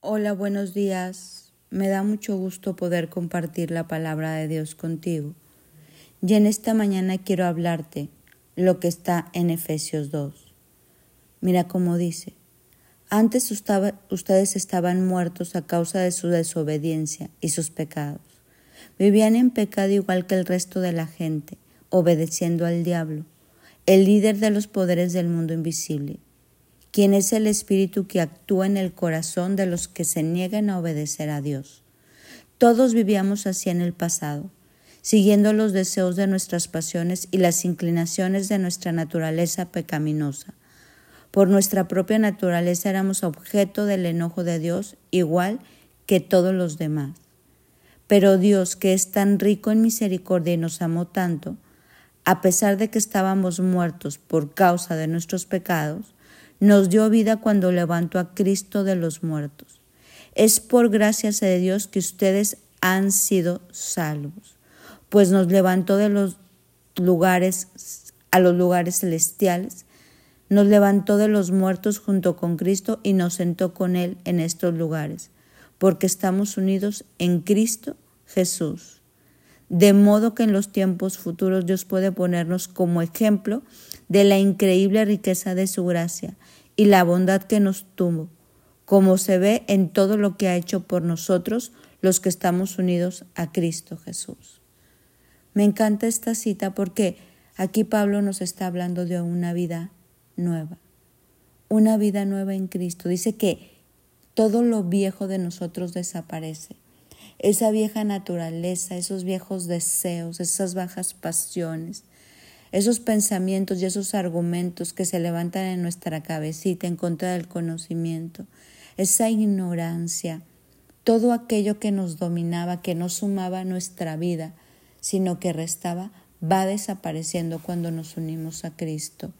Hola, buenos días. Me da mucho gusto poder compartir la palabra de Dios contigo. Y en esta mañana quiero hablarte lo que está en Efesios 2. Mira cómo dice, antes ustedes estaban muertos a causa de su desobediencia y sus pecados. Vivían en pecado igual que el resto de la gente, obedeciendo al diablo, el líder de los poderes del mundo invisible quien es el Espíritu que actúa en el corazón de los que se niegan a obedecer a Dios. Todos vivíamos así en el pasado, siguiendo los deseos de nuestras pasiones y las inclinaciones de nuestra naturaleza pecaminosa. Por nuestra propia naturaleza éramos objeto del enojo de Dios igual que todos los demás. Pero Dios, que es tan rico en misericordia y nos amó tanto, a pesar de que estábamos muertos por causa de nuestros pecados, nos dio vida cuando levantó a Cristo de los muertos. Es por gracias de Dios que ustedes han sido salvos, pues nos levantó de los lugares a los lugares celestiales, nos levantó de los muertos junto con Cristo y nos sentó con Él en estos lugares, porque estamos unidos en Cristo Jesús. De modo que en los tiempos futuros Dios puede ponernos como ejemplo de la increíble riqueza de su gracia y la bondad que nos tuvo, como se ve en todo lo que ha hecho por nosotros los que estamos unidos a Cristo Jesús. Me encanta esta cita porque aquí Pablo nos está hablando de una vida nueva, una vida nueva en Cristo. Dice que todo lo viejo de nosotros desaparece. Esa vieja naturaleza, esos viejos deseos, esas bajas pasiones, esos pensamientos y esos argumentos que se levantan en nuestra cabecita en contra del conocimiento, esa ignorancia, todo aquello que nos dominaba, que no sumaba nuestra vida, sino que restaba, va desapareciendo cuando nos unimos a Cristo.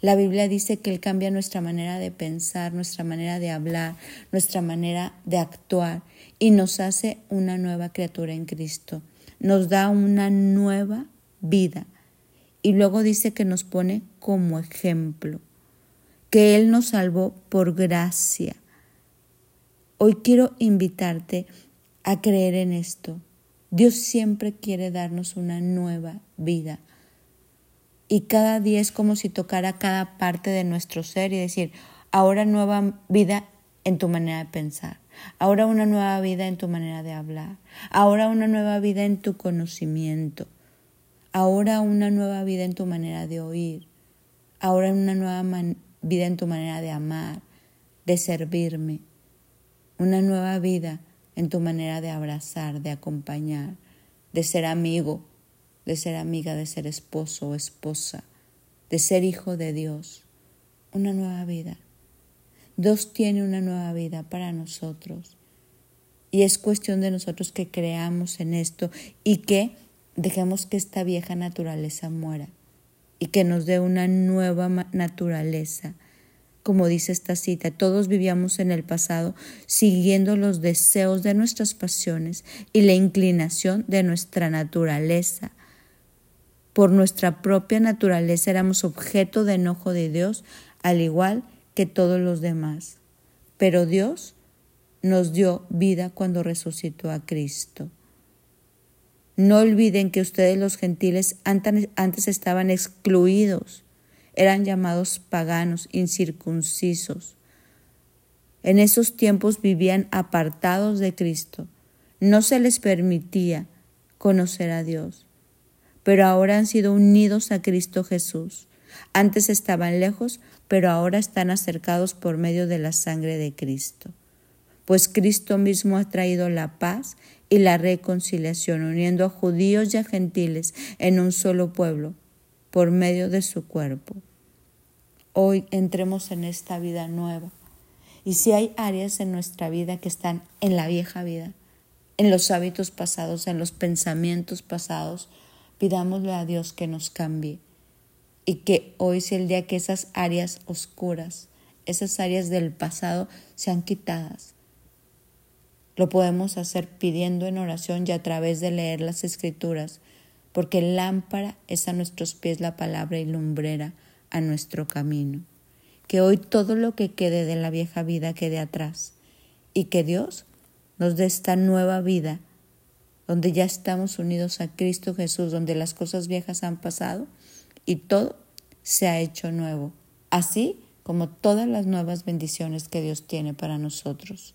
La Biblia dice que Él cambia nuestra manera de pensar, nuestra manera de hablar, nuestra manera de actuar y nos hace una nueva criatura en Cristo. Nos da una nueva vida y luego dice que nos pone como ejemplo, que Él nos salvó por gracia. Hoy quiero invitarte a creer en esto. Dios siempre quiere darnos una nueva vida. Y cada día es como si tocara cada parte de nuestro ser y decir, ahora nueva vida en tu manera de pensar, ahora una nueva vida en tu manera de hablar, ahora una nueva vida en tu conocimiento, ahora una nueva vida en tu manera de oír, ahora una nueva vida en tu manera de amar, de servirme, una nueva vida en tu manera de abrazar, de acompañar, de ser amigo, de ser amiga, de ser esposo o esposa, de ser hijo de Dios, una nueva vida. Dios tiene una nueva vida para nosotros. Y es cuestión de nosotros que creamos en esto y que Dejemos que esta vieja naturaleza muera y que nos dé una nueva naturaleza. Como dice esta cita, todos vivíamos en el pasado siguiendo los deseos de nuestras pasiones y la inclinación de nuestra naturaleza. Por nuestra propia naturaleza éramos objeto de enojo de Dios, al igual que todos los demás. Pero Dios nos dio vida cuando resucitó a Cristo. No olviden que ustedes los gentiles antes estaban excluidos, eran llamados paganos, incircuncisos. En esos tiempos vivían apartados de Cristo. No se les permitía conocer a Dios. Pero ahora han sido unidos a Cristo Jesús. Antes estaban lejos, pero ahora están acercados por medio de la sangre de Cristo. Pues Cristo mismo ha traído la paz y la reconciliación, uniendo a judíos y a gentiles en un solo pueblo por medio de su cuerpo. Hoy entremos en esta vida nueva. Y si hay áreas en nuestra vida que están en la vieja vida, en los hábitos pasados, en los pensamientos pasados, pidámosle a Dios que nos cambie y que hoy sea el día que esas áreas oscuras, esas áreas del pasado sean quitadas lo podemos hacer pidiendo en oración y a través de leer las escrituras, porque lámpara es a nuestros pies la palabra y lumbrera a nuestro camino. Que hoy todo lo que quede de la vieja vida quede atrás y que Dios nos dé esta nueva vida donde ya estamos unidos a Cristo Jesús, donde las cosas viejas han pasado y todo se ha hecho nuevo, así como todas las nuevas bendiciones que Dios tiene para nosotros.